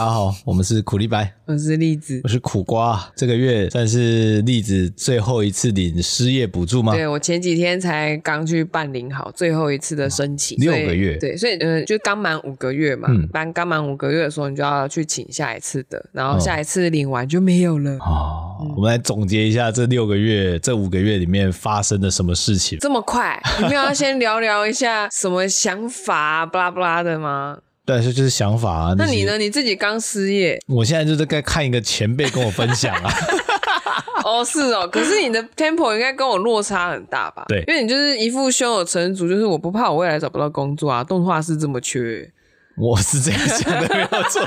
大家好，我们是苦力白，我是栗子，我是苦瓜。这个月算是栗子最后一次领失业补助吗？对，我前几天才刚去办领好最后一次的申请，六个月。对，所以呃，就刚满五个月嘛，满、嗯、刚满五个月的时候，你就要去请下一次的，然后下一次领完就没有了。哦，嗯、我们来总结一下这六个月、这五个月里面发生了什么事情？这么快？你们要先聊聊一下什么想法，巴拉巴拉的吗？对，是就是想法啊。那你呢？你自己刚失业，我现在就是在看一个前辈跟我分享啊。哦，是哦。可是你的 tempo 应该跟我落差很大吧？对，因为你就是一副胸有成竹，就是我不怕我未来找不到工作啊。动画是这么缺。我是这样想的，没有错。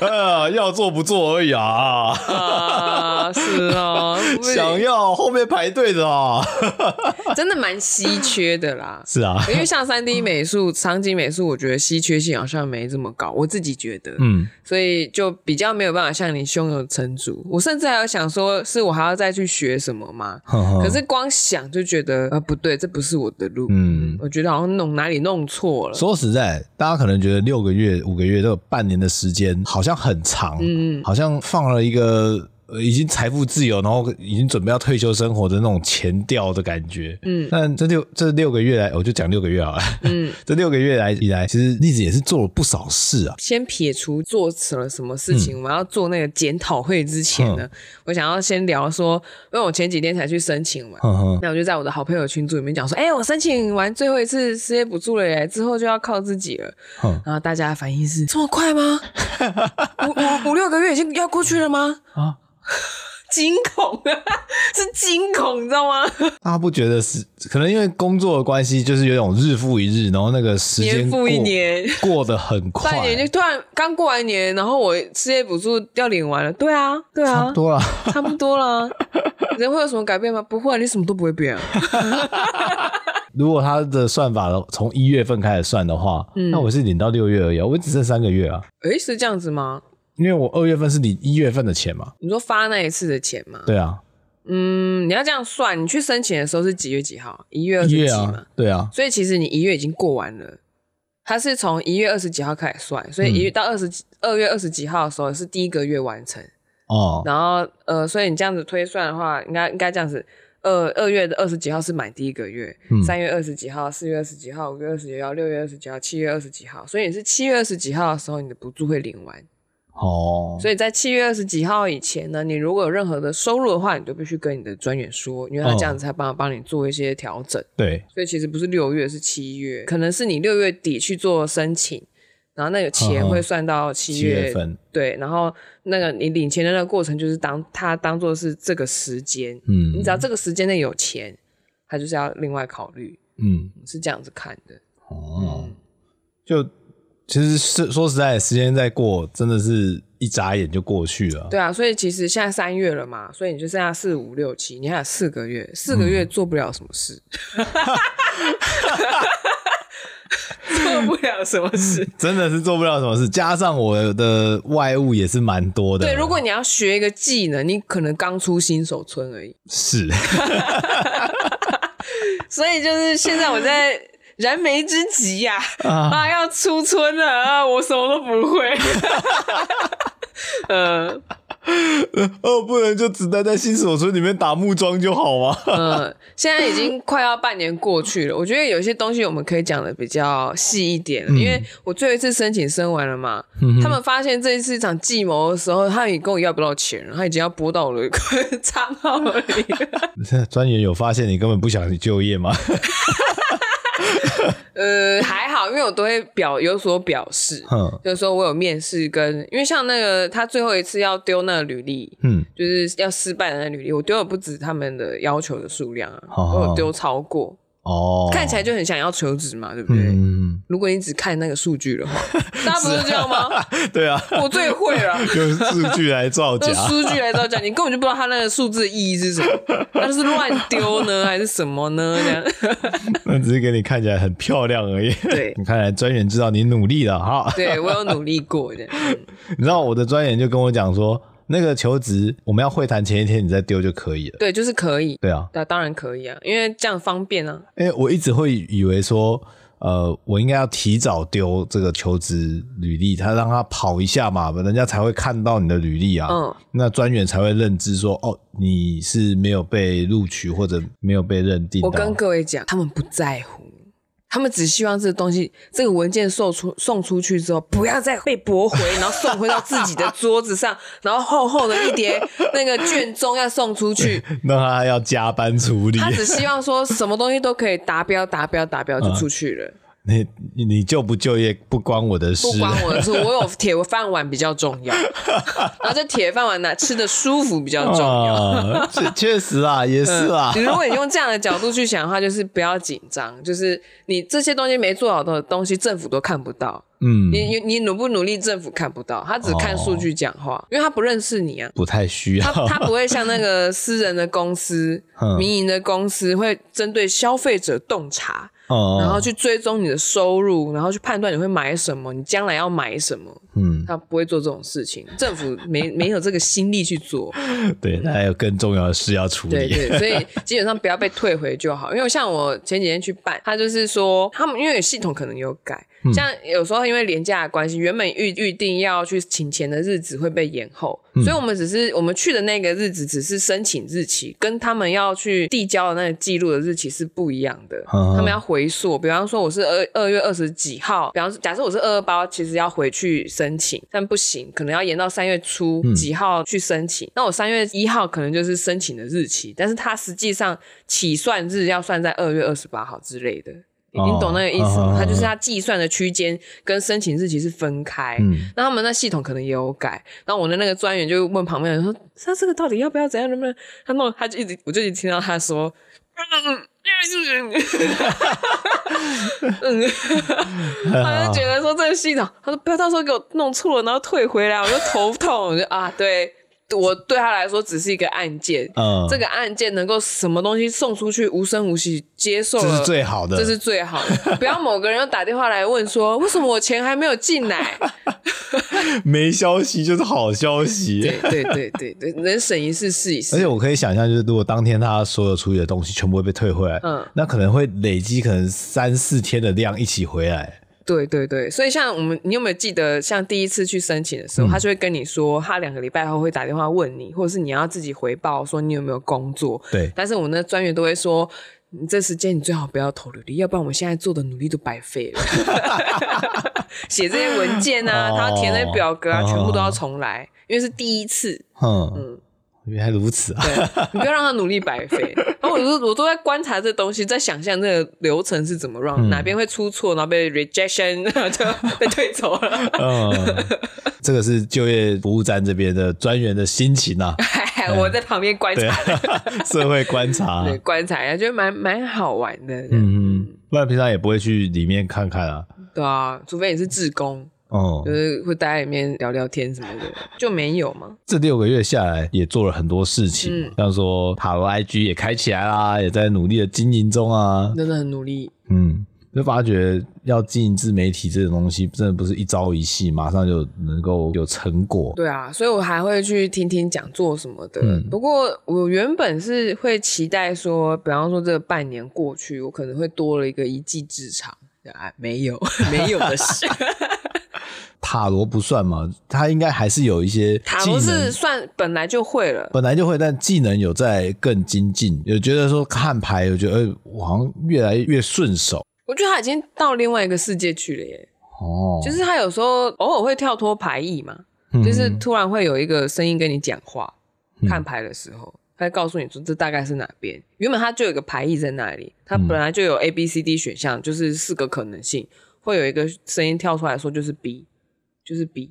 呃，要做不做而已啊。啊，是啊，想要后面排队的啊，真的蛮稀缺的啦。是啊，因为像三 D 美术、场景美术，我觉得稀缺性好像没这么高，我自己觉得。嗯，所以就比较没有办法像你胸有成竹。我甚至还要想说，是我还要再去学什么吗？呵呵，可是光想就觉得，呃，不对，这不是我的路。嗯，我觉得好像弄哪里弄错了。说实在。大家可能觉得六个月、五个月都有半年的时间，好像很长，嗯，好像放了一个。呃，已经财富自由，然后已经准备要退休生活的那种前调的感觉。嗯，但这六这六个月来，我就讲六个月好了。嗯，这六个月来以来，其实栗子也是做了不少事啊。先撇除做成了什么事情，嗯、我们要做那个检讨会之前呢，嗯、我想要先聊说，因为我前几天才去申请完，嗯嗯、那我就在我的好朋友群组里面讲说，哎、欸，我申请完最后一次失业补助了耶，之后就要靠自己了。嗯、然后大家的反应是这么快吗？五五五六个月已经要过去了吗？啊？惊恐啊，是惊恐，你知道吗？大家不觉得是可能因为工作的关系，就是有种日复一日，然后那个时间年复一年过得很快，半年就突然刚过完年，然后我失业补助要领完了，对啊，对啊，差不多了，差不多了。人会有什么改变吗？不会，你什么都不会变啊。如果他的算法从一月份开始算的话，嗯、那我是领到六月而已，我只剩三个月啊。诶、欸，是这样子吗？因为我二月份是你一月份的钱嘛，你说发那一次的钱吗？对啊，嗯，你要这样算，你去申请的时候是几月几号？一月二十几嘛？啊对啊，所以其实你一月已经过完了，它是从一月二十几号开始算，所以一月到二十二月二十几号的时候是第一个月完成哦。然后呃，所以你这样子推算的话，应该应该这样子，二二月的二十几号是满第一个月，三、嗯、月二十几号、四月二十几号、五月二十几号、六月二十几号、七月二十几号，所以你是七月二十几号的时候，你的补助会领完。哦，所以在七月二十几号以前呢，你如果有任何的收入的话，你就必须跟你的专员说，因为他这样子才帮帮你做一些调整。对，所以其实不是六月，是七月，可能是你六月底去做申请，然后那个钱会算到七月，七月份。对，然后那个你领钱的那个过程，就是当他当做是这个时间，嗯，你只要这个时间内有钱，他就是要另外考虑，嗯，是这样子看的。哦，嗯、就。其实是说实在，时间在过，真的是一眨眼就过去了。对啊，所以其实现在三月了嘛，所以你就剩下四五六七，你还有四个月，四个月做不了什么事，嗯、做不了什么事，真的是做不了什么事。加上我的外物也是蛮多的。对，如果你要学一个技能，你可能刚出新手村而已。是，所以就是现在我在。燃眉之急呀！啊，啊，要出村了啊！我什么都不会。嗯，哦，不能就只待在新手村里面打木桩就好吗？嗯，现在已经快要半年过去了，我觉得有些东西我们可以讲的比较细一点，嗯、因为我最后一次申请申完了嘛，嗯、他们发现这一次一场计谋的时候，他已经跟我要不到钱了，他已经要拨到我的 账号里。专员有发现你根本不想去就业吗？呃，还好，因为我都会表有所表示，嗯，就是说我有面试跟，因为像那个他最后一次要丢那个履历，嗯，就是要失败的那履历，我丢了不止他们的要求的数量啊，哦、我有丢超过。哦，看起来就很想要求职嘛，对不对？嗯，如果你只看那个数据的话，大家不是这样吗？对啊，我最会了，用数据来造假，用数据来造假，你根本就不知道它那个数字的意义是什么，那是乱丢呢，还是什么呢？这样，那只是给你看起来很漂亮而已。对，你看来专员知道你努力了哈。对，我有努力过的。你知道我的专员就跟我讲说。那个求职，我们要会谈前一天你再丢就可以了。对，就是可以。对啊，那当然可以啊，因为这样方便啊。因为我一直会以为说，呃，我应该要提早丢这个求职履历，他让他跑一下嘛，人家才会看到你的履历啊。嗯，那专员才会认知说，哦，你是没有被录取或者没有被认定。我跟各位讲，他们不在乎。他们只希望这个东西，这个文件送出送出去之后，不要再被驳回，然后送回到自己的桌子上，然后厚厚的一叠那个卷宗要送出去，那他要加班处理。他只希望说什么东西都可以达标，达标，达标就出去了。嗯你你就不就业不关我的事，不关我的事，我有铁饭碗比较重要，然后这铁饭碗呢，吃的舒服比较重要，确确实啊，也是啊。嗯、如果你用这样的角度去想的话，就是不要紧张，就是你这些东西没做好的东西，政府都看不到。嗯，你你你努不努力，政府看不到，他只看数据讲话，哦、因为他不认识你啊，不太需要。他他不会像那个私人的公司、嗯、民营的公司会针对消费者洞察。然后去追踪你的收入，然后去判断你会买什么，你将来要买什么。嗯，他不会做这种事情，政府没没有这个心力去做。对，他还有更重要的事要处理。对对，所以 基本上不要被退回就好。因为像我前几天去办，他就是说他们因为系统可能有改。像有时候因为廉价的关系，原本预预定要去请钱的日子会被延后，嗯、所以我们只是我们去的那个日子只是申请日期，跟他们要去递交的那个记录的日期是不一样的。嗯、他们要回溯，比方说我是二二月二十几号，比方说假设我是二二八，其实要回去申请，但不行，可能要延到三月初几号去申请。嗯、那我三月一号可能就是申请的日期，但是它实际上起算日要算在二月二十八号之类的。你懂那个意思吗？它、哦、就是它计算的区间跟申请日期是分开。嗯，那他们那系统可能也有改。然后我的那个专员就问旁边人说：“他这个到底要不要怎样？能不能？”他弄，他就一直，我就一直听到他说：“嗯嗯嗯。” 他就觉得说这个系统，他说不要到时候给我弄错了，然后退回来，我就头痛。我就啊，对。我对他来说只是一个案件，嗯，这个案件能够什么东西送出去无声无息接受，这是最好的，这是最好的。不要某个人又打电话来问说，为什么我钱还没有进来？没消息就是好消息，对对对对对，能省一次是一次。而且我可以想象，就是如果当天他所有处理的东西全部会被退回来，嗯，那可能会累积可能三四天的量一起回来。对对对，所以像我们，你有没有记得，像第一次去申请的时候，嗯、他就会跟你说，他两个礼拜后会打电话问你，或者是你要自己回报说你有没有工作。对，但是我们的专员都会说，你这时间你最好不要投履历，要不然我们现在做的努力都白费了。写这些文件啊，哦、他要填那些表格啊，哦、全部都要重来，因为是第一次。嗯。嗯原来如此啊！对，你不要让他努力白费。然后我都我都在观察这东西，在想象这个流程是怎么嗯、哪边会出错，然后被 rejection 就 被退走了。嗯，这个是就业服务站这边的专员的心情啊。我在旁边观察，社会观察，对，观察一下，觉得蛮蛮好玩的。嗯嗯，不然平常也不会去里面看看啊。对啊，除非你是志工。哦，就是会待在里面聊聊天什么的，就没有吗？这六个月下来也做了很多事情，嗯、像说塔罗 IG 也开起来啦，也在努力的经营中啊，真的很努力。嗯，就发觉要经营自媒体这种东西，真的不是一朝一夕，马上就能够有成果。对啊，所以我还会去听听讲座什么的。嗯、不过我原本是会期待说，比方说这个半年过去，我可能会多了一个一技之长。啊，没有，没有的事。塔罗不算嘛，他应该还是有一些塔罗是算本来就会了，本来就会，但技能有在更精进。有觉得说看牌，我觉得我好像越来越顺手。我觉得他已经到另外一个世界去了耶。哦，就是他有时候偶尔会跳脱牌意嘛，嗯、就是突然会有一个声音跟你讲话，嗯、看牌的时候，他会告诉你说这大概是哪边。原本他就有一个牌意在那里，他本来就有 A B C D 选项，就是四个可能性，会有一个声音跳出来说就是 B。就是比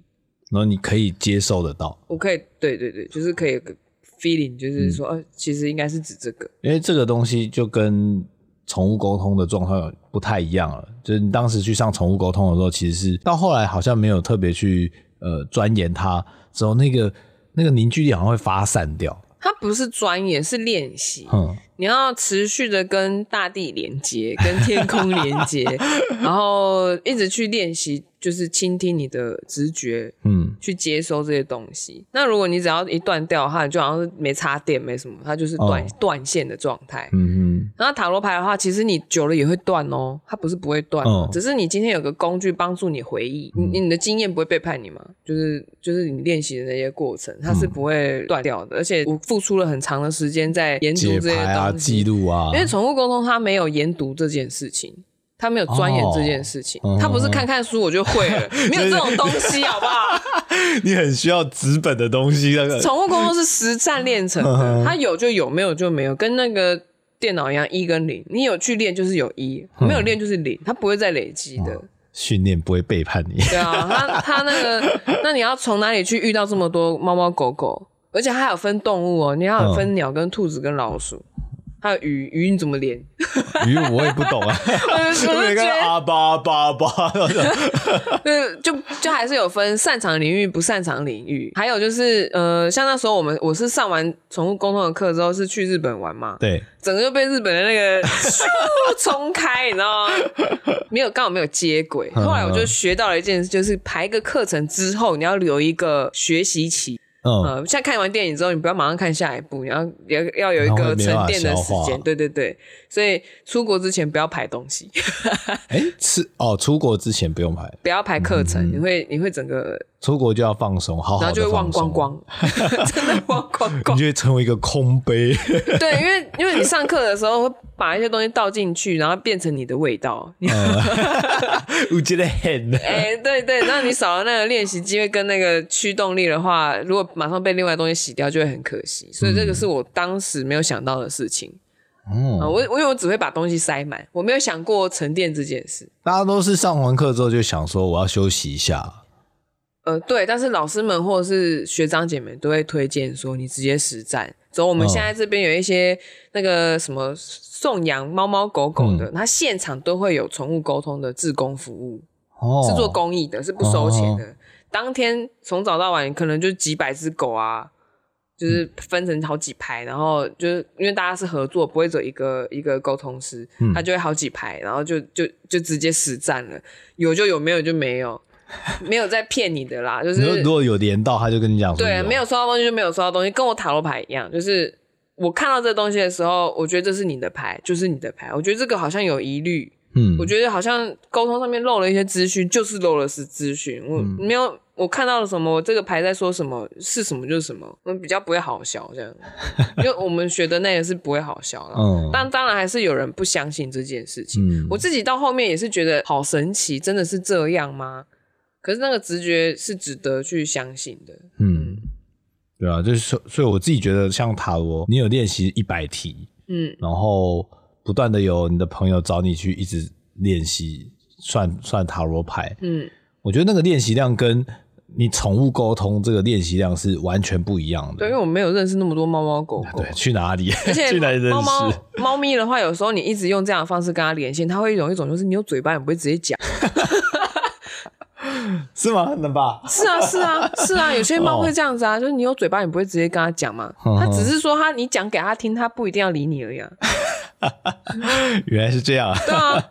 然后你可以接受得到，我可以，对对对，就是可以有个 feeling，就是说，呃、嗯，其实应该是指这个，因为这个东西就跟宠物沟通的状况不太一样了。就是你当时去上宠物沟通的时候，其实是到后来好像没有特别去呃钻研它，之后那个那个凝聚力好像会发散掉。它不是钻研，是练习。嗯，你要持续的跟大地连接，跟天空连接，然后一直去练习。就是倾听你的直觉，嗯，去接收这些东西。那如果你只要一断掉的话，就好像是没插电，没什么，它就是断断、哦、线的状态。嗯嗯。然后塔罗牌的话，其实你久了也会断哦，它不是不会断，哦、只是你今天有个工具帮助你回忆，嗯、你你的经验不会背叛你嘛？就是就是你练习的那些过程，它是不会断掉的。嗯、而且我付出了很长的时间在研读这些东西，记录啊，因为宠物沟通它没有研读这件事情。他没有钻研这件事情，哦、他不是看看书我就会了，嗯、没有这种东西，好不好？你很需要纸本的东西，那个宠物沟通是实战练成的，他、嗯、有就有，没有就没有，跟那个电脑一样，一跟零，你有去练就是有一，没有练就是零，它不会再累积的。训练不会背叛你。对啊，他他那个，那你要从哪里去遇到这么多猫猫狗狗？而且还有分动物哦，你要有分鸟跟兔子跟老鼠。还有鱼，鱼你怎么连？鱼我也不懂啊，我觉得阿巴阿巴巴，对，就就还是有分擅长领域不擅长领域。还有就是，呃，像那时候我们我是上完宠物沟通的课之后是去日本玩嘛，对，整个就被日本的那个冲开，你知道吗？没有刚好没有接轨。后来我就学到了一件事，就是排个课程之后，你要留一个学习期。嗯，呃，现在看完电影之后，你不要马上看下一部，你要要要有一个沉淀的时间。对对对，所以出国之前不要排东西。哎，是哦，出国之前不用排，不要排课程，嗯、你会你会整个。出国就要放松，好然后就会忘光光，真的忘光光，你就会成为一个空杯。对，因为因为你上课的时候会把一些东西倒进去，然后变成你的味道。我觉得很哎，对对，那你少了那个练习机会跟那个驱动力的话，如果马上被另外东西洗掉，就会很可惜。所以这个是我当时没有想到的事情。嗯，我我因为我只会把东西塞满，我没有想过沉淀这件事。大家都是上完课之后就想说我要休息一下。呃，对，但是老师们或者是学长姐们都会推荐说，你直接实战。走，我们现在这边有一些那个什么送养猫猫狗狗的，他、嗯、现场都会有宠物沟通的志工服务，哦、是做公益的，是不收钱的。哦、当天从早到晚，可能就几百只狗啊，就是分成好几排，然后就是因为大家是合作，不会走一个一个沟通师，他就会好几排，然后就就就直接实战了，有就有，没有就没有。没有在骗你的啦，就是如果有连到，他就跟你讲，对，没有收到东西就没有收到东西，跟我塔罗牌一样，就是我看到这东西的时候，我觉得这是你的牌，就是你的牌，我觉得这个好像有疑虑，嗯，我觉得好像沟通上面漏了一些资讯，就是漏了是资讯，我没有我看到了什么，我这个牌在说什么，是什么就是什么，我们比较不会好笑这样，因为我们学的那个是不会好笑的，嗯，但当然还是有人不相信这件事情，嗯，我自己到后面也是觉得好神奇，真的是这样吗？可是那个直觉是值得去相信的，嗯，对啊，就是所所以我自己觉得，像塔罗，你有练习一百题，嗯，然后不断的有你的朋友找你去一直练习算算塔罗牌，嗯，我觉得那个练习量跟你宠物沟通这个练习量是完全不一样的。对，因为我没有认识那么多猫猫狗狗，对，去哪里？而且 去哪里认识？猫猫猫咪的话，有时候你一直用这样的方式跟它连线，它会有一种就是你有嘴巴，你不会直接讲。是吗？能吧？是啊，是啊，是啊。有些猫会这样子啊，就是你有嘴巴，你不会直接跟它讲嘛。他只是说它，你讲给它听，它不一定要理你而已。原来是这样。对啊。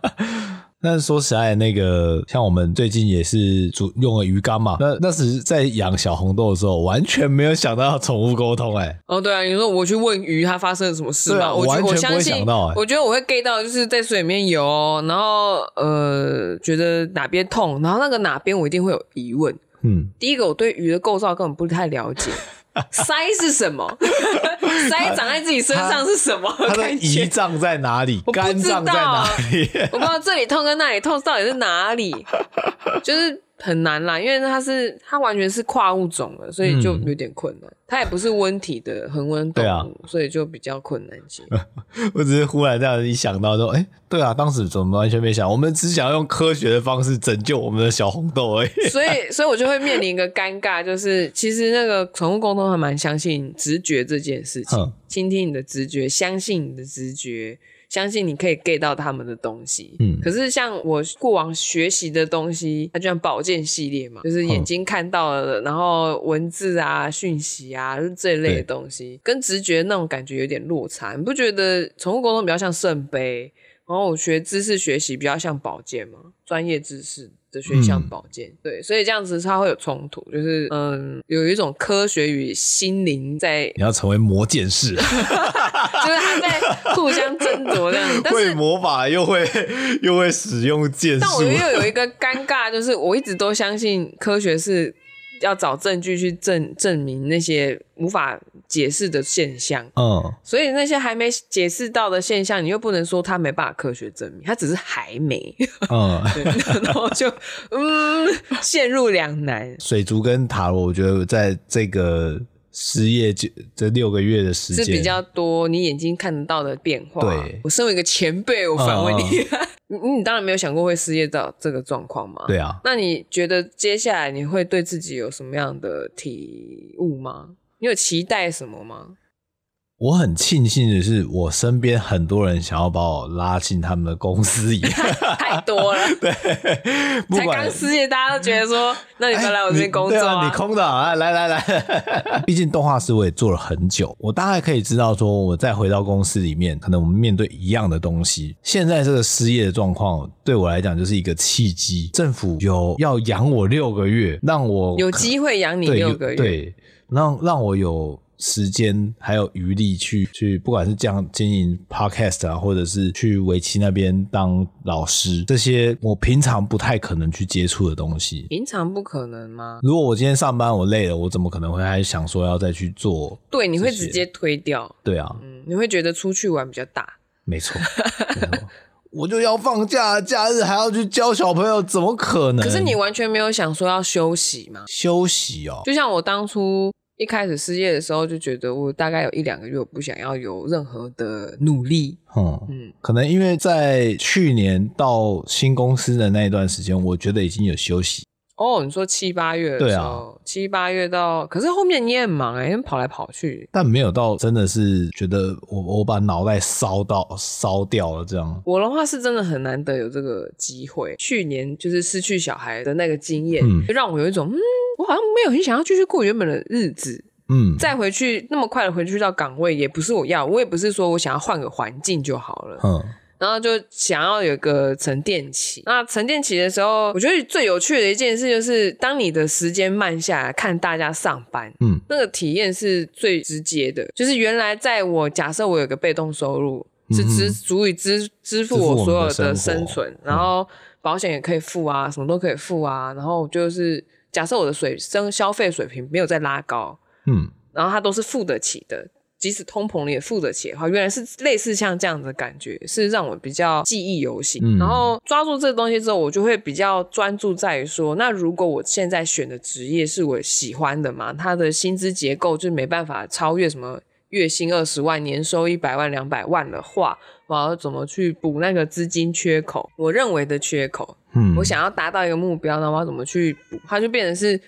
但是说实在，那个像我们最近也是主用了鱼缸嘛，那那时在养小红豆的时候，完全没有想到要宠物沟通哎、欸。哦，对啊，你说我去问鱼，它发生了什么事吗？啊、我完全不会想到、欸。我觉得我会 get 到，就是在水里面游，然后呃，觉得哪边痛，然后那个哪边我一定会有疑问。嗯，第一个我对鱼的构造根本不太了解。鳃是什么？腮长在自己身上是什么？它的胰脏在哪里？肝脏在哪里？我不知道 这里痛跟那里痛到底是哪里，就是。很难啦，因为它是它完全是跨物种的，所以就有点困难。嗯、它也不是温体的恒温动物，啊、所以就比较困难些。我只是忽然这样一想到说，哎、欸，对啊，当时怎么完全没想？我们只想要用科学的方式拯救我们的小红豆而已。所以，所以我就会面临一个尴尬，就是其实那个宠物沟通还蛮相信直觉这件事情，倾、嗯、听你的直觉，相信你的直觉。相信你可以 get 到他们的东西。嗯，可是像我过往学习的东西，它就像保健系列嘛，就是眼睛看到了然后文字啊、讯息啊，就是这一类的东西，跟直觉那种感觉有点落差。你不觉得宠物沟通比较像圣杯，然后我学知识学习比较像宝剑吗？专业知识。的学像保健，嗯、对，所以这样子它会有冲突，就是嗯，有一种科学与心灵在，你要成为魔剑士，就是他在互相争夺这样子，会魔法又会又会使用剑术，但我又有一个尴尬，就是我一直都相信科学是。要找证据去证证明那些无法解释的现象，嗯，所以那些还没解释到的现象，你又不能说它没办法科学证明，它只是还没，嗯，然后就 嗯陷入两难。水族跟塔罗，我觉得在这个失业这这六个月的时间是比较多，你眼睛看得到的变化。对，我身为一个前辈，我反问你。嗯 你你当然没有想过会失业到这个状况吗？对啊。那你觉得接下来你会对自己有什么样的体悟吗？你有期待什么吗？我很庆幸的是，我身边很多人想要把我拉进他们的公司里，太多了。对，才刚失业，大家都觉得说，那你不要来我这边工作啊？你空的啊？来来来，毕竟动画师我也做了很久，我大概可以知道说，我再回到公司里面，可能我们面对一样的东西。现在这个失业的状况，对我来讲就是一个契机。政府有要养我六个月，让我有机会养你六个月，对，让让我有。时间还有余力去去，不管是这样经营 podcast 啊，或者是去围棋那边当老师，这些我平常不太可能去接触的东西。平常不可能吗？如果我今天上班我累了，我怎么可能会还想说要再去做？对，你会直接推掉。对啊，嗯，你会觉得出去玩比较大。没错，没错，我就要放假，假日还要去教小朋友，怎么可能？可是你完全没有想说要休息吗？休息哦，就像我当初。一开始失业的时候就觉得我大概有一两个月我不想要有任何的努力，嗯嗯，可能因为在去年到新公司的那一段时间，我觉得已经有休息。哦，你说七八月的时候，对啊，七八月到，可是后面你也很忙哎，跑来跑去，但没有到真的是觉得我我把脑袋烧到烧掉了这样。我的话是真的很难得有这个机会，去年就是失去小孩的那个经验，嗯，就让我有一种嗯。我好像没有很想要继续过原本的日子，嗯，再回去那么快的回去到岗位也不是我要，我也不是说我想要换个环境就好了，嗯，然后就想要有个沉淀期。那沉淀期的时候，我觉得最有趣的一件事就是，当你的时间慢下来看大家上班，嗯，那个体验是最直接的。就是原来在我假设我有个被动收入，是支足以支支付我所有的生存，然后保险也可以付啊，什么都可以付啊，然后就是。假设我的水生消费水平没有再拉高，嗯，然后它都是付得起的，即使通膨你也付得起的话，原来是类似像这样的感觉，是让我比较记忆犹新。嗯，然后抓住这个东西之后，我就会比较专注在于说，那如果我现在选的职业是我喜欢的嘛，它的薪资结构就没办法超越什么月薪二十万、年收一百万、两百万的话，我要怎么去补那个资金缺口？我认为的缺口。嗯，我想要达到一个目标，那我要怎么去补？它就变成是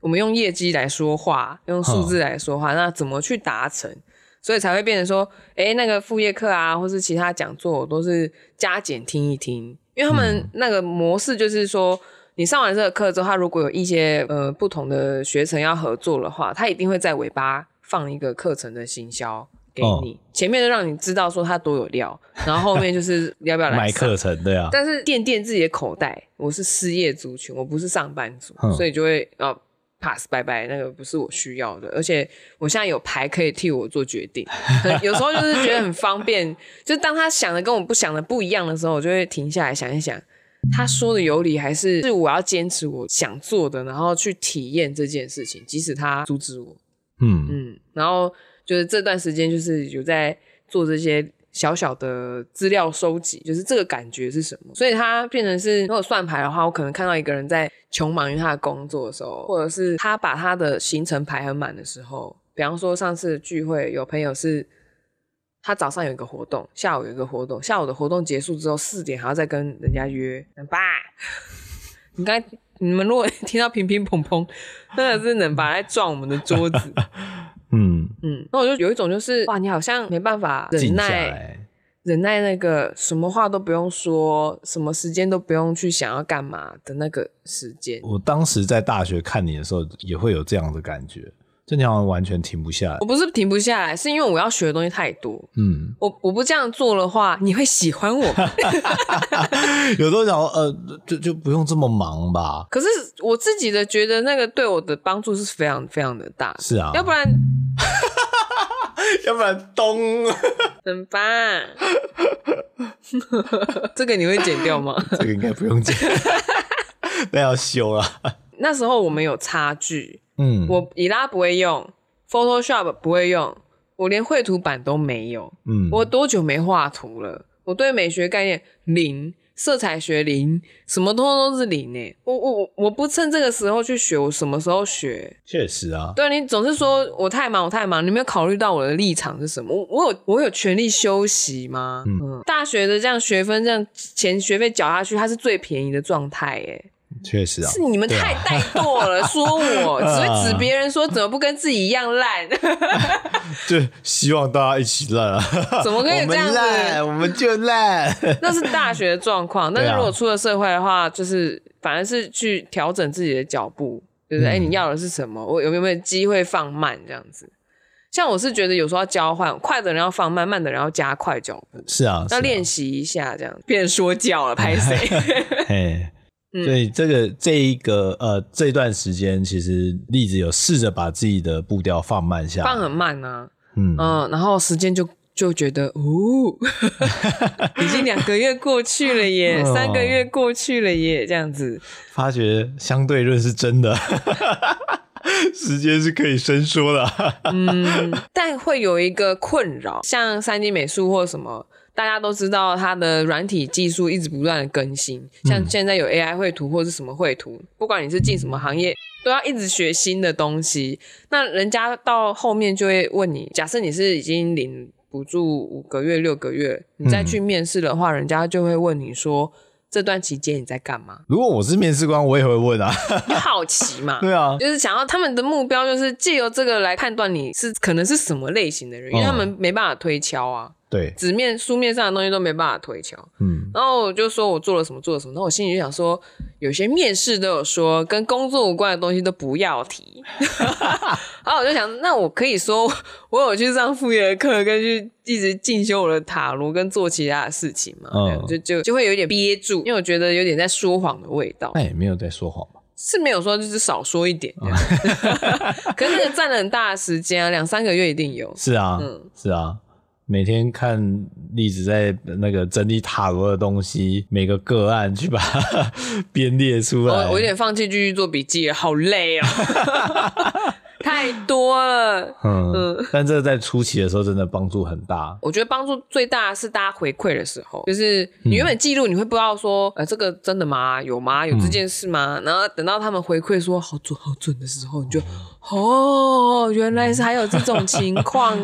我们用业绩来说话，用数字来说话，那怎么去达成？所以才会变成说，哎、欸，那个副业课啊，或是其他讲座，我都是加减听一听，因为他们那个模式就是说，你上完这个课之后，他如果有一些呃不同的学程要合作的话，他一定会在尾巴放一个课程的行销。给你、哦、前面就让你知道说他多有料，然后后面就是 要不要来买课程，对啊。但是垫垫自己的口袋，我是失业族群，我不是上班族，嗯、所以就会要 pass 拜拜，那个不是我需要的。而且我现在有牌可以替我做决定，有时候就是觉得很方便。就当他想的跟我不想的不一样的时候，我就会停下来想一想，他说的有理还是是我要坚持我想做的，然后去体验这件事情，即使他阻止我。嗯嗯，然后。就是这段时间，就是有在做这些小小的资料收集，就是这个感觉是什么？所以他变成是，如果算牌的话，我可能看到一个人在穷忙于他的工作的时候，或者是他把他的行程排很满的时候。比方说上次聚会，有朋友是，他早上有一个活动，下午有一个活动，下午的活动结束之后四点还要再跟人家约。爸，你刚才你们如果 听到乒乒乓乓，真的是能把来撞我们的桌子。嗯嗯，那我就有一种就是哇，你好像没办法忍耐，忍耐那个什么话都不用说，什么时间都不用去想要干嘛的那个时间。我当时在大学看你的时候，也会有这样的感觉。就你好像完全停不下来。我不是停不下来，是因为我要学的东西太多。嗯，我我不这样做的话，你会喜欢我吗？有时候想说，呃，就就不用这么忙吧。可是我自己的觉得，那个对我的帮助是非常非常的大。是啊，要不然，要不然咚，怎么办？这个你会剪掉吗？这个应该不用剪，那要修了。那时候我们有差距。嗯，我伊拉不会用，Photoshop 不会用，我连绘图板都没有。嗯，我多久没画图了？我对美学概念零，色彩学零，什么通通都是零诶。我我我不趁这个时候去学，我什么时候学？确实啊。对，你总是说我太忙，我太忙，你没有考虑到我的立场是什么？我我有我有权利休息吗？嗯，嗯，大学的这样学分这样钱学费缴下去，它是最便宜的状态诶。确实啊，是你们太怠惰了，啊、说我只会指别人说怎么不跟自己一样烂，就希望大家一起烂啊！怎么可以这样子？我们烂，我们就烂。那是大学的状况，但是如果出了社会的话，就是反而是去调整自己的脚步，对不对？哎、嗯，你要的是什么？我有没有机会放慢这样子？像我是觉得有时候要交换，快的人要放慢，慢的人要加快脚步。是啊，要练习一下这样，变说教了，拍谁？所以这个这一个呃这段时间，其实栗子有试着把自己的步调放慢下来，放很慢呢、啊。嗯嗯，然后时间就就觉得哦，已经两个月过去了耶，三个月过去了耶，这样子，发觉相对论是真的，时间是可以伸缩的。嗯，但会有一个困扰，像三 D 美术或什么。大家都知道，它的软体技术一直不断的更新，像现在有 AI 绘图或是什么绘图，不管你是进什么行业，都要一直学新的东西。那人家到后面就会问你，假设你是已经领补助五个月、六个月，你再去面试的话，人家就会问你说，这段期间你在干嘛？如果我是面试官，我也会问啊，你好奇嘛？对啊，就是想要他们的目标就是借由这个来判断你是可能是什么类型的人，因为他们没办法推敲啊。对，纸面书面上的东西都没办法推敲。嗯，然后我就说我做了什么，做了什么。然后我心里就想说，有些面试都有说跟工作无关的东西都不要提。然后我就想，那我可以说 我有去上副业课，跟去一直进修我的塔罗，跟做其他的事情嘛。嗯，就就就会有点憋住，因为我觉得有点在说谎的味道。那也没有在说谎吧？是没有说，就是少说一点。嗯、可是那个占了很大的时间啊，两三个月一定有。是啊，嗯，是啊。每天看栗子在那个整理塔罗的东西，每个个案去把它 编列出来。我有点放弃继续做笔记了，好累哦。太多了，嗯，嗯，但这个在初期的时候真的帮助很大。我觉得帮助最大的是大家回馈的时候，就是你原本记录，你会不知道说，呃，这个真的吗？有吗？有这件事吗？嗯、然后等到他们回馈说好准好准的时候，你就 哦，原来是还有这种 情况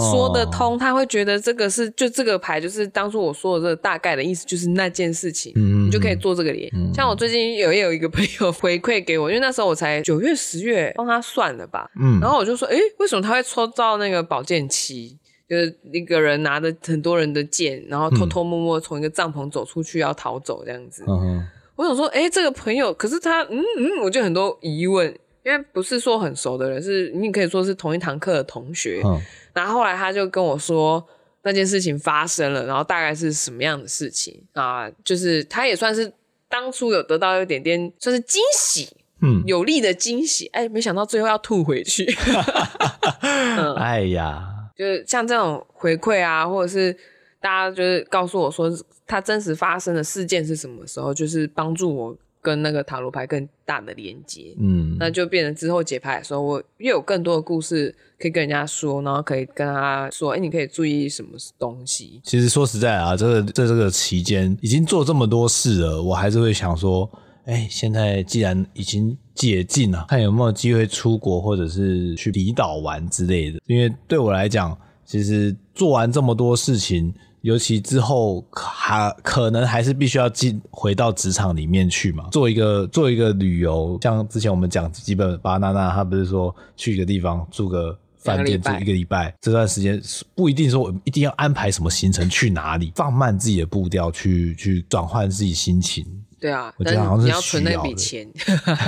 说得通。他会觉得这个是就这个牌，就是当初我说的这个大概的意思，就是那件事情，你就可以做这个联。像我最近有也有一个朋友 回馈给我，因为那时候我才九月十月帮他算的吧。嗯，然后我就说，哎，为什么他会抽到那个宝剑七？就是一个人拿着很多人的剑，然后偷偷摸摸从一个帐篷走出去要逃走这样子。嗯，我想说，哎，这个朋友，可是他，嗯嗯，我就很多疑问，因为不是说很熟的人，是你可以说是同一堂课的同学。嗯，然后后来他就跟我说那件事情发生了，然后大概是什么样的事情啊？就是他也算是当初有得到一点点，算是惊喜。嗯，有利的惊喜，哎，没想到最后要吐回去。嗯、哎呀，就是像这种回馈啊，或者是大家就是告诉我说他真实发生的事件是什么时候，就是帮助我跟那个塔罗牌更大的连接。嗯，那就变成之后解牌的时候，我又有更多的故事可以跟人家说，然后可以跟他说，哎，你可以注意什么东西。其实说实在啊，这个在这个期间已经做这么多事了，我还是会想说。哎，现在既然已经解禁了，看有没有机会出国，或者是去离岛玩之类的。因为对我来讲，其实做完这么多事情，尤其之后还可能还是必须要进回到职场里面去嘛，做一个做一个旅游。像之前我们讲基本巴娜娜，他不是说去一个地方住个饭店住一个礼拜，这段时间不一定说我一定要安排什么行程去哪里，放慢自己的步调去去转换自己心情。对啊，我觉得好像是你要存那笔钱，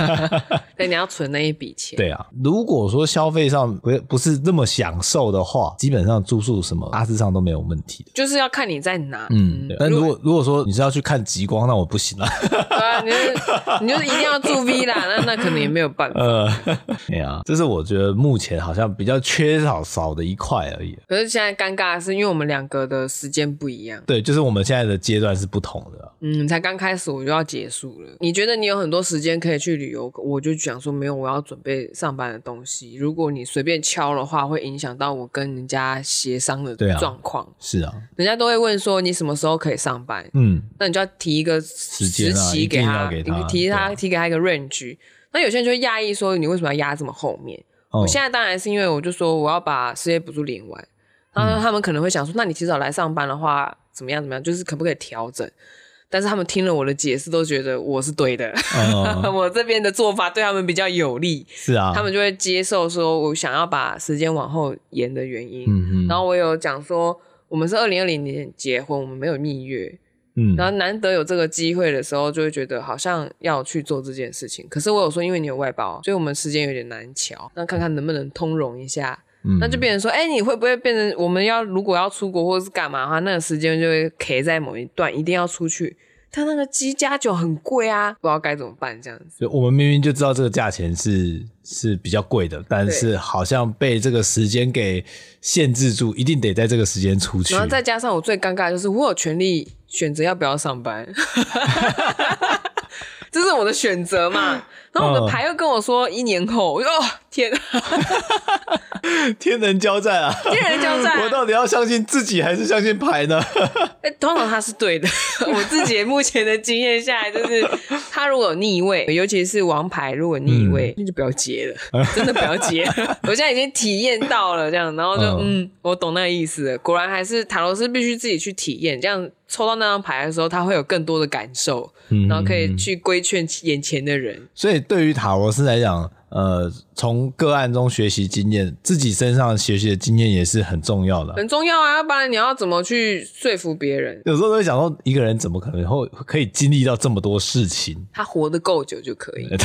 对，你要存那一笔钱。对啊，如果说消费上不不是那么享受的话，基本上住宿什么大致上都没有问题的。就是要看你在哪。嗯，但如果如果说你是要去看极光，那我不行了。对啊，你就是你就是一定要住 villa，那那可能也没有办法。呃，对啊，这是我觉得目前好像比较缺少少的一块而已。可是现在尴尬的是，因为我们两个的时间不一样。对，就是我们现在的阶段是不同的。嗯，才刚开始我就要。结束了，你觉得你有很多时间可以去旅游，我就讲说没有，我要准备上班的东西。如果你随便敲的话，会影响到我跟人家协商的状况。啊。是啊，人家都会问说你什么时候可以上班？嗯，那你就要提一个时期给他，给他提他提给他一个 range。那有些人就会压抑说你为什么要压这么后面？哦，我现在当然是因为我就说我要把失业补助领完，然后他们可能会想说，那你提早来上班的话怎么样？怎么样？就是可不可以调整？但是他们听了我的解释，都觉得我是对的，哦、我这边的做法对他们比较有利。是啊，他们就会接受说，我想要把时间往后延的原因。嗯嗯。然后我有讲说，我们是二零二零年结婚，我们没有蜜月。嗯。然后难得有这个机会的时候，就会觉得好像要去做这件事情。可是我有说，因为你有外包，所以我们时间有点难乔。那看看能不能通融一下。嗯、那就变成说，哎、欸，你会不会变成我们要如果要出国或者是干嘛的话，那个时间就会卡在某一段，一定要出去。他那个机加酒很贵啊，不知道该怎么办这样子。就我们明明就知道这个价钱是是比较贵的，但是好像被这个时间给限制住，一定得在这个时间出去。然后再加上我最尴尬的就是，我有权利选择要不要上班，这是我的选择嘛。然后我的牌又跟我说一年后，我说哦天啊，天人交战啊，天人交战，我到底要相信自己还是相信牌呢？哎，通常他是对的。我自己目前的经验下来，就是他如果有逆位，尤其是王牌如果逆位，那、嗯、就不要接了，真的不要接了。我现在已经体验到了这样，然后就嗯，嗯，我懂那个意思了。果然还是塔罗师必须自己去体验，这样抽到那张牌的时候，他会有更多的感受，然后可以去规劝眼前的人。所以。对于塔罗斯来讲，呃，从个案中学习经验，自己身上学习的经验也是很重要的，很重要啊！要不然你要怎么去说服别人？有时候都会想说，一个人怎么可能会可以经历到这么多事情？他活得够久就可以。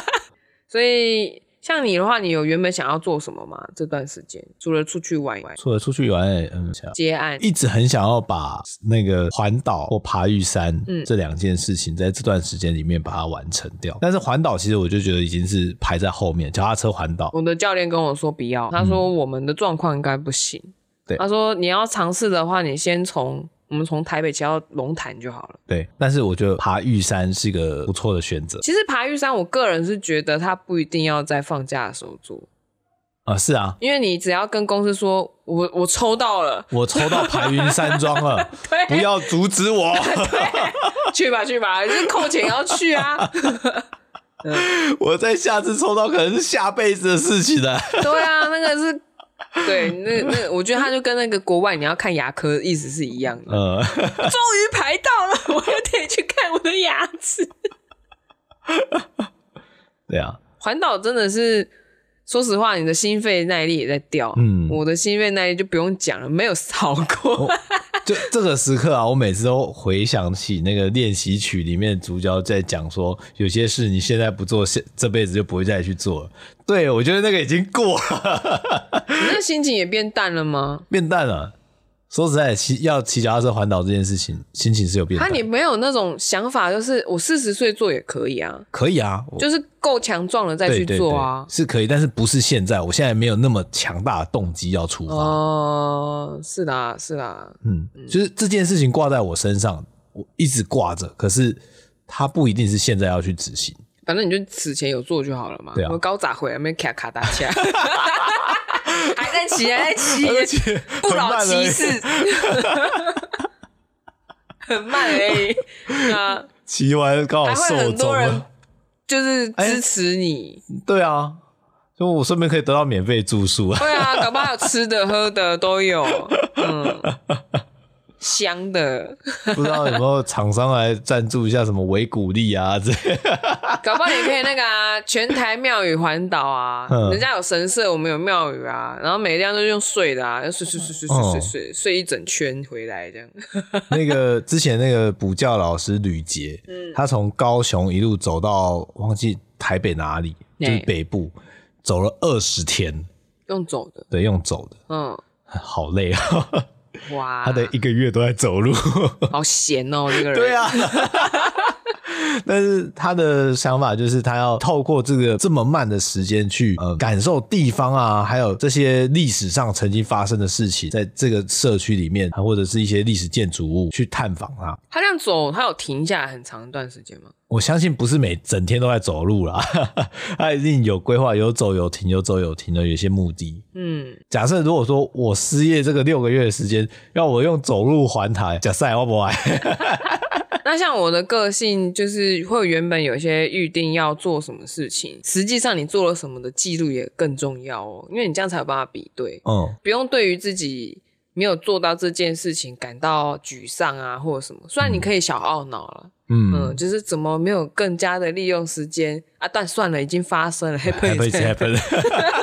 所以。像你的话，你有原本想要做什么吗？这段时间除了出去玩以外，除了出去玩，嗯，接案，一直很想要把那个环岛或爬玉山，嗯，这两件事情在这段时间里面把它完成掉。但是环岛其实我就觉得已经是排在后面，脚踏车环岛。我的教练跟我说不要，他说我们的状况应该不行。嗯、对，他说你要尝试的话，你先从。我们从台北骑到龙潭就好了。对，但是我觉得爬玉山是一个不错的选择。其实爬玉山，我个人是觉得它不一定要在放假的时候做。啊，是啊，因为你只要跟公司说，我我抽到了，我抽到排云山庄了，不要阻止我，去吧去吧，就是扣钱要去啊。我在下次抽到可能是下辈子的事情了。对啊，那个是。对，那那我觉得他就跟那个国外你要看牙科意思是一样的。呃，终于排到了，我又得去看我的牙齿。对啊，环岛真的是。说实话，你的心肺耐力也在掉。嗯，我的心肺耐力就不用讲了，没有少过。就这个时刻啊，我每次都回想起那个练习曲里面主角在讲说，有些事你现在不做，现这辈子就不会再去做了。对，我觉得那个已经过了。你那心情也变淡了吗？变淡了。说实在，骑要骑脚踏车环岛这件事情，心情是有变化。他你没有那种想法，就是我四十岁做也可以啊，可以啊，就是够强壮了再去做啊，是可以，但是不是现在，我现在没有那么强大的动机要出发。哦，是啦，是啦，嗯，就是这件事情挂在我身上，我一直挂着，可是他不一定是现在要去执行。反正你就此前有做就好了嘛。对啊，我高咋回来没卡卡打架。还在骑，还在 骑，不老骑士，很慢而已。啊，骑完刚好寿终了，就是支持你。对啊，就我顺便可以得到免费住宿啊。对啊，搞不好有吃的喝的都有。嗯，香的。不知道有没有厂商来赞助一下什么维骨力啊这。搞不好你可以那个啊，全台庙宇环岛啊，人家有神社，我们有庙宇啊，然后每个地方都用睡的啊，睡睡睡睡睡睡睡睡一整圈回来这样。那个之前那个补教老师吕杰，嗯，他从高雄一路走到忘记台北哪里，就是北部，走了二十天，用走的，对，用走的，嗯，好累啊，哇，他的一个月都在走路，好闲哦，这个人，对啊。但是他的想法就是，他要透过这个这么慢的时间去呃感受地方啊，还有这些历史上曾经发生的事情，在这个社区里面，或者是一些历史建筑物去探访它。他这样走，他有停下来很长一段时间吗？我相信不是每整天都在走路啦，他一定有规划，有走有停，有走有停的，有些目的。嗯，假设如果说我失业这个六个月的时间，让我用走路环台，假赛我不爱。那像我的个性，就是会原本有些预定要做什么事情，实际上你做了什么的记录也更重要哦，因为你这样才有办法比对。嗯，不用对于自己没有做到这件事情感到沮丧啊，或者什么。虽然你可以小懊恼了，嗯嗯，就是怎么没有更加的利用时间啊？但算了，已经发生了，happen is happen。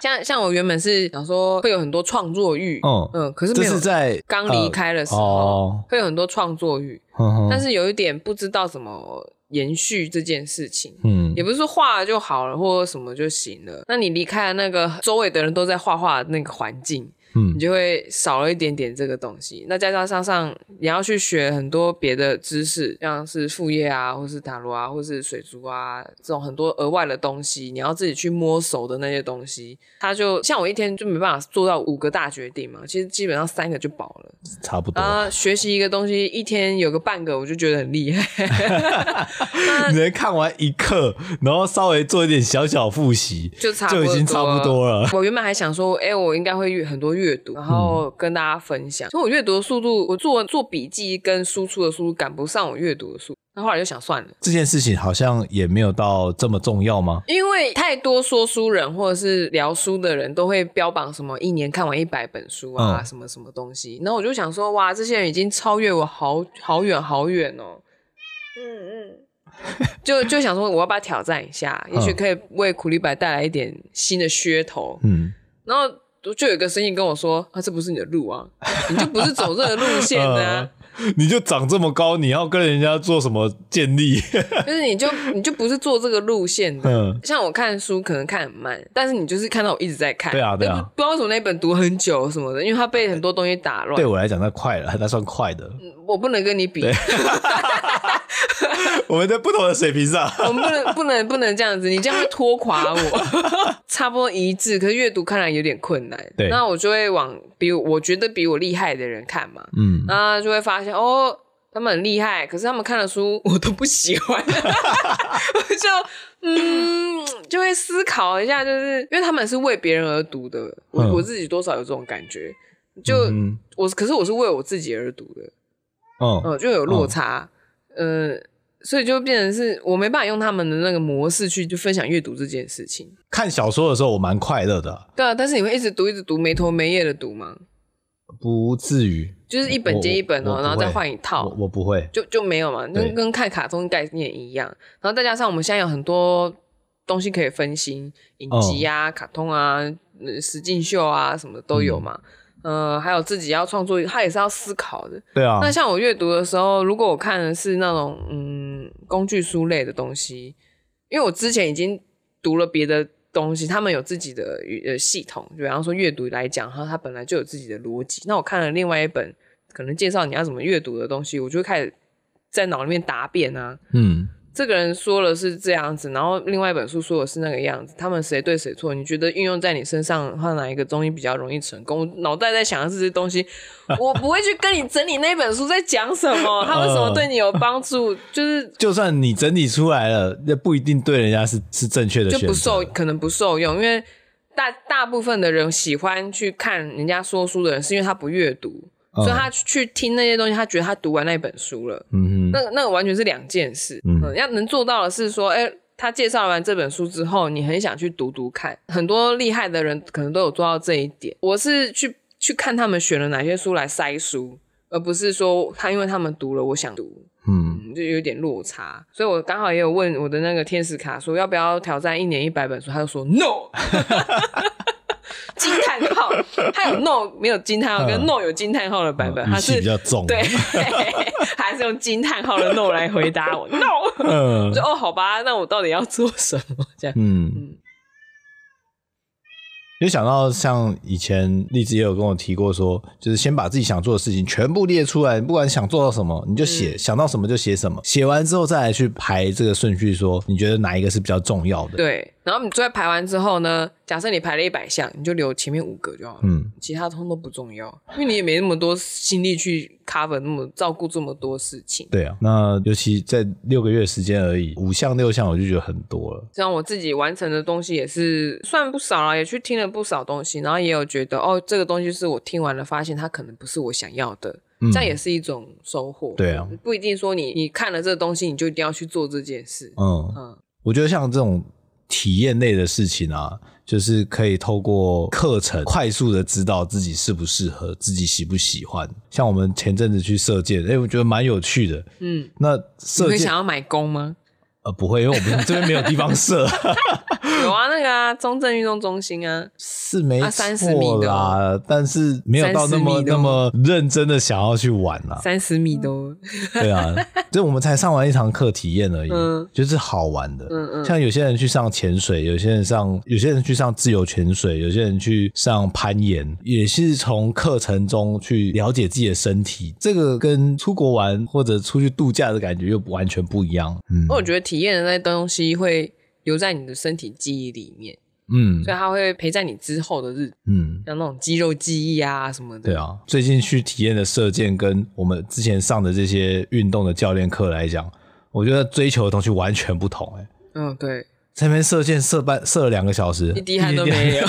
像像我原本是想说会有很多创作欲，嗯嗯，可是没有在刚离开的时候、呃、会有很多创作欲，嗯、但是有一点不知道怎么延续这件事情，嗯，也不是说画了就好了或者什么就行了。那你离开了那个周围的人都在画画的那个环境。嗯，你就会少了一点点这个东西。那再加上上你要去学很多别的知识，像是副业啊，或是塔罗啊，或是水族啊，这种很多额外的东西，你要自己去摸熟的那些东西，它就像我一天就没办法做到五个大决定嘛。其实基本上三个就饱了，差不多。啊，学习一个东西一天有个半个，我就觉得很厉害。你能看完一课，然后稍微做一点小小复习，就差就已经差不多了。我原本还想说，哎、欸，我应该会遇很多。阅读，然后跟大家分享。所以我阅读的速度，我做做笔记跟输出的速度赶不上我阅读的速度。那后来就想算了，这件事情好像也没有到这么重要吗？因为太多说书人或者是聊书的人都会标榜什么一年看完一百本书啊，嗯、什么什么东西。然后我就想说，哇，这些人已经超越我好好远好远哦。嗯嗯，就就想说，我要不要挑战一下？也许可以为苦力白带来一点新的噱头。嗯，然后。就有一个声音跟我说：“啊，这不是你的路啊，你就不是走这个路线的啊。呃，你就长这么高，你要跟人家做什么建立？就是你就你就不是做这个路线的。嗯，像我看书可能看很慢，但是你就是看到我一直在看。对啊，对啊，不知道为什么那本读很久什么的，因为它被很多东西打乱。对我来讲，那快了，那算快的。我不能跟你比。” 我们在不同的水平上，我们不能不能不能这样子，你这样会拖垮我。差不多一致，可是阅读看来有点困难。对，那我就会往比我觉得比我厉害的人看嘛，嗯，那就会发现哦，他们很厉害，可是他们看的书我都不喜欢，我就嗯，就会思考一下，就是因为他们是为别人而读的，我、嗯、我自己多少有这种感觉，就、嗯、我可是我是为我自己而读的，嗯嗯，就有落差。嗯呃，所以就变成是我没办法用他们的那个模式去就分享阅读这件事情。看小说的时候，我蛮快乐的。对啊，但是你会一直读，一直读，没头没夜的读吗？不至于，就是一本接一本哦，然后再换一套。我，我不会，就就没有嘛，跟跟看卡通概念一样。然后再加上我们现在有很多东西可以分心，影集啊、嗯、卡通啊、实境秀啊，什么的都有嘛。嗯呃，还有自己要创作，他也是要思考的。对啊。那像我阅读的时候，如果我看的是那种嗯工具书类的东西，因为我之前已经读了别的东西，他们有自己的呃系统，就比方说阅读来讲，哈，它本来就有自己的逻辑。那我看了另外一本可能介绍你要怎么阅读的东西，我就会开始在脑里面答辩啊。嗯。这个人说了是这样子，然后另外一本书说的是那个样子，他们谁对谁错？你觉得运用在你身上，或哪一个中医比较容易成功？我脑袋在想的是这些东西，我不会去跟你整理那本书在讲什么，他为什么对你有帮助？就是 就算你整理出来了，那不一定对人家是是正确的，就不受可能不受用，因为大大部分的人喜欢去看人家说书的人，是因为他不阅读。所以他去听那些东西，他觉得他读完那本书了。嗯哼，那个那个完全是两件事。嗯，要能做到的是说，哎、欸，他介绍完这本书之后，你很想去读读看。很多厉害的人可能都有做到这一点。我是去去看他们选了哪些书来筛书，而不是说他因为他们读了，我想读，嗯，就有点落差。所以我刚好也有问我的那个天使卡说要不要挑战一年一百本书，他就说 no。他有 no 没有惊叹号，跟 no 有惊叹号的版本，他是比较重，对，还是用惊叹号的 no 来回答我 no。嗯，就哦，好吧，那我到底要做什么？这样，嗯嗯。就想到像以前荔枝也有跟我提过说，就是先把自己想做的事情全部列出来，不管想做到什么，你就写，嗯、想到什么就写什么，写完之后再来去排这个顺序，说你觉得哪一个是比较重要的？对。然后你最后排完之后呢，假设你排了一百项，你就留前面五个就好了，嗯，其他通都不重要，因为你也没那么多心力去 cover 那么照顾这么多事情。对啊，那尤其在六个月时间而已，五项六项我就觉得很多了。像我自己完成的东西也是算不少了，也去听了不少东西，然后也有觉得哦，这个东西是我听完了发现它可能不是我想要的，嗯、这样也是一种收获。对啊，不一定说你你看了这个东西你就一定要去做这件事。嗯嗯，我觉得像这种。体验类的事情啊，就是可以透过课程快速的知道自己适不适合，自己喜不喜欢。像我们前阵子去射箭，哎、欸，我觉得蛮有趣的。嗯，那射箭你会想要买弓吗？呃，不会，因为我们这边 没有地方设。有啊，那个啊，中正运动中心啊，是没错啦，但是没有到那么那么认真的想要去玩啦。三十米都，对啊，就我们才上完一堂课体验而已，嗯，就是好玩的。嗯嗯，像有些人去上潜水，有些人上，有些人去上自由潜水，有些人去上攀岩，也是从课程中去了解自己的身体。这个跟出国玩或者出去度假的感觉又完全不一样。嗯，我觉得体验的那东西会。留在你的身体记忆里面，嗯，所以它会陪在你之后的日子，嗯，像那种肌肉记忆啊什么的。对啊，最近去体验的射箭，跟我们之前上的这些运动的教练课来讲，我觉得追求的东西完全不同，欸。哎，嗯，对，在那边射箭射半射了两个小时，一滴汗都没有。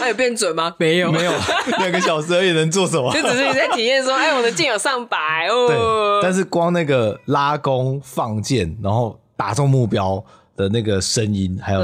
它有变准吗？没有，没有，两个小时而已，能做什么？就只是你在体验说，哎，我的箭有上百哦。对，但是光那个拉弓放箭，然后。打中目标的那个声音，还有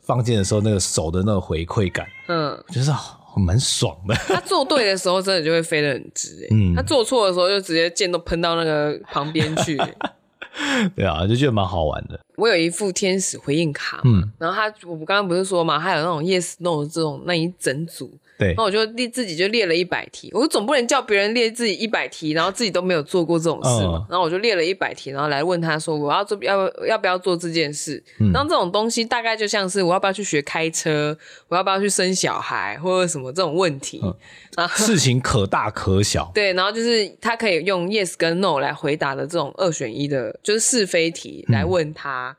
放箭的时候那个手的那个回馈感，嗯，就是蛮爽的。他做对的时候，真的就会飞得很直，欸，嗯，他做错的时候，就直接箭都喷到那个旁边去，欸。对啊，就觉得蛮好玩的。我有一副天使回应卡嘛，嗯，然后他，我刚刚不是说嘛，还有那种 yes no 这种那一整组。对，那我就列自己就列了一百题，我总不能叫别人列自己一百题，然后自己都没有做过这种事嘛。嗯、然后我就列了一百题，然后来问他说我要做要要不要做这件事。嗯，然后这种东西大概就像是我要不要去学开车，我要不要去生小孩或者什么这种问题。嗯，然后事情可大可小。对，然后就是他可以用 yes 跟 no 来回答的这种二选一的，就是是非题来问他。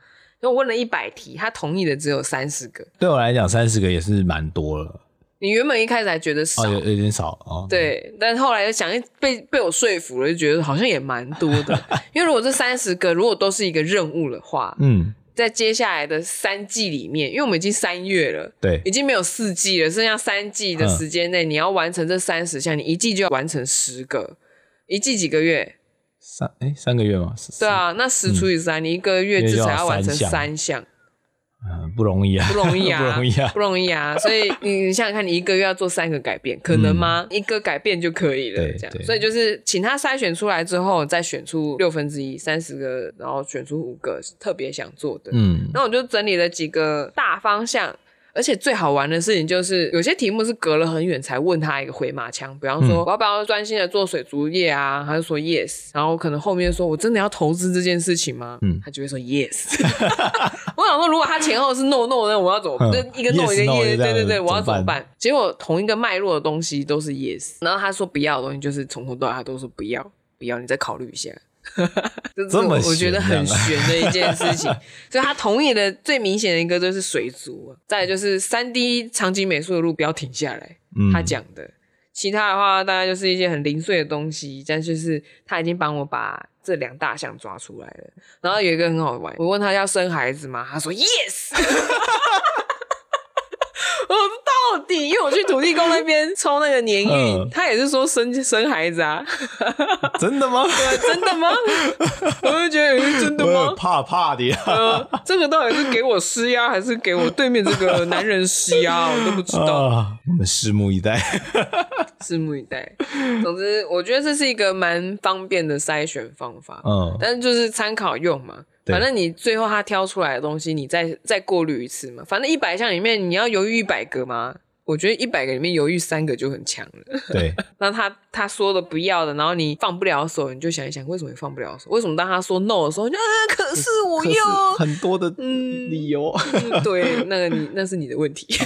因为、嗯、我问了一百题，他同意的只有三十个。对我来讲，三十个也是蛮多了。你原本一开始还觉得少，哦、有有点少哦。对，但后来又想，被被我说服了，就觉得好像也蛮多的。因为如果这三十个如果都是一个任务的话，嗯，在接下来的三季里面，因为我们已经三月了，对，已经没有四季了，剩下三季的时间内，嗯、你要完成这三十项，你一季就要完成十个，一季几个月？三哎、欸，三个月吗？对啊，那十除以三，嗯、你一个月至少要完成三项。嗯，不容易啊，不容易啊，不容易啊，不容易啊！所以你想想看，你一个月要做三个改变，可能吗？嗯、一个改变就可以了，对这样。所以就是请他筛选出来之后，再选出六分之一，三十个，然后选出五个特别想做的。嗯，那我就整理了几个大方向。而且最好玩的事情就是，有些题目是隔了很远才问他一个回马枪，比方说我要不要专心的做水族业啊？他就说 yes，然后可能后面说我真的要投资这件事情吗？嗯，他就会说 yes。我想说，如果他前后是 no no，那我要怎么？嗯、一个 no 一个 yes，对对对，我要怎么办？结果同一个脉络的东西都是 yes，然后他说不要的东西就是从头到尾他都说不要，不要，你再考虑一下。这是我我觉得很悬的一件事情，所以他同意的最明显的一个就是水族，再来就是三 D 场景美术的路不要停下来，嗯、他讲的，其他的话大概就是一些很零碎的东西，但就是他已经帮我把这两大项抓出来了。然后有一个很好玩，我问他要生孩子吗？他说 yes。我到底，因为我去土地公那边抽那个年运，他也是说生生孩子啊。真的吗？对，真的吗？我就觉得真的吗？怕怕的呀。这个到底是给我施压，还是给我对面这个男人施压？我都不知道。我们拭目以待。拭目以待。总之，我觉得这是一个蛮方便的筛选方法。嗯，但是就是参考用嘛。反正你最后他挑出来的东西，你再再过滤一次嘛。反正一百项里面，你要犹豫一百个吗？我觉得一百个里面犹豫三个就很强了。对，那他他说的不要的，然后你放不了手，你就想一想，为什么你放不了手？为什么当他说 no 的时候，你就啊，可是我要很多的理由。嗯，对，那个你那是你的问题。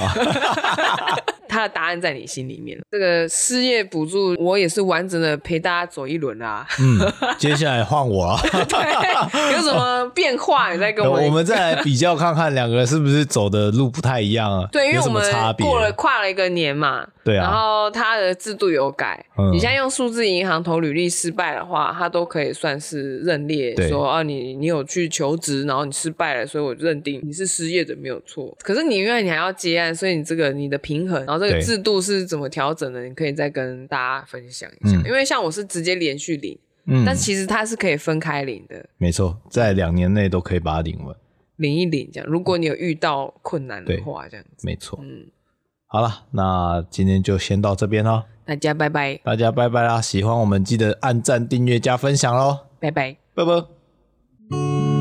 他的答案在你心里面。这个失业补助，我也是完整的陪大家走一轮啊。嗯，接下来换我啊。对，有什么变化你再跟我。我们再来比较看看两个人是不是走的路不太一样啊？对，因为我们过了跨了一个年嘛。对啊。然后他的制度有改，嗯、你现在用数字银行投履历失败的话，他都可以算是认列，说啊你你有去求职，然后你失败了，所以我认定你是失业者没有错。可是你因为你还要接案，所以你这个你的平衡，然后这个制度是怎么调整的？你可以再跟大家分享一下。嗯、因为像我是直接连续领，嗯，但其实它是可以分开领的。没错，在两年内都可以把它领完，领一领这样。如果你有遇到困难的话，这样子。没错，嗯。好了，那今天就先到这边喽。大家拜拜，大家拜拜啦！喜欢我们记得按赞、订阅、加分享喽。拜拜，拜拜。